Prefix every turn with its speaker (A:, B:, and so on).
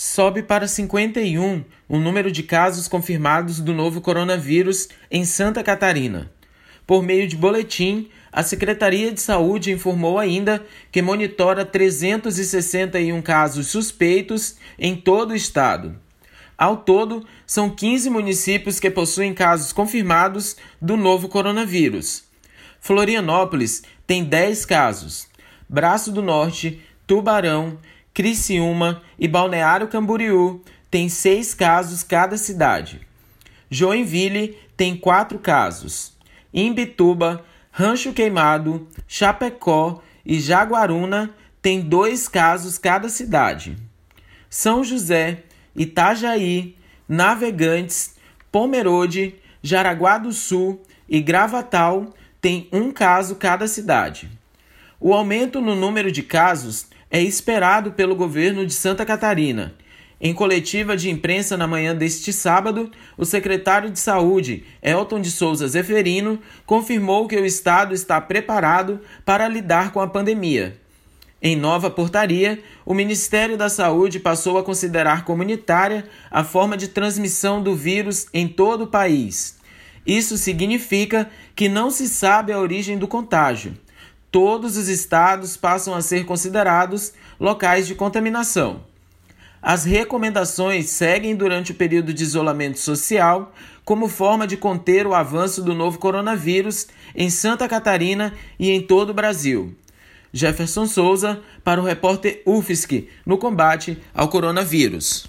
A: sobe para 51 o número de casos confirmados do novo coronavírus em Santa Catarina. Por meio de boletim, a Secretaria de Saúde informou ainda que monitora 361 casos suspeitos em todo o estado. Ao todo, são 15 municípios que possuem casos confirmados do novo coronavírus. Florianópolis tem 10 casos, Braço do Norte, Tubarão, Criciúma e Balneário Camboriú têm seis casos cada cidade. Joinville tem quatro casos. Imbituba, Rancho Queimado, Chapecó e Jaguaruna têm dois casos cada cidade. São José, Itajaí, Navegantes, Pomerode, Jaraguá do Sul e Gravatal têm um caso cada cidade. O aumento no número de casos é esperado pelo governo de Santa Catarina. Em coletiva de imprensa na manhã deste sábado, o secretário de Saúde, Elton de Souza Zeferino, confirmou que o estado está preparado para lidar com a pandemia. Em nova portaria, o Ministério da Saúde passou a considerar comunitária a forma de transmissão do vírus em todo o país. Isso significa que não se sabe a origem do contágio todos os estados passam a ser considerados locais de contaminação. As recomendações seguem durante o período de isolamento social como forma de conter o avanço do novo coronavírus em Santa Catarina e em todo o Brasil. Jefferson Souza para o repórter UFSC no combate ao coronavírus.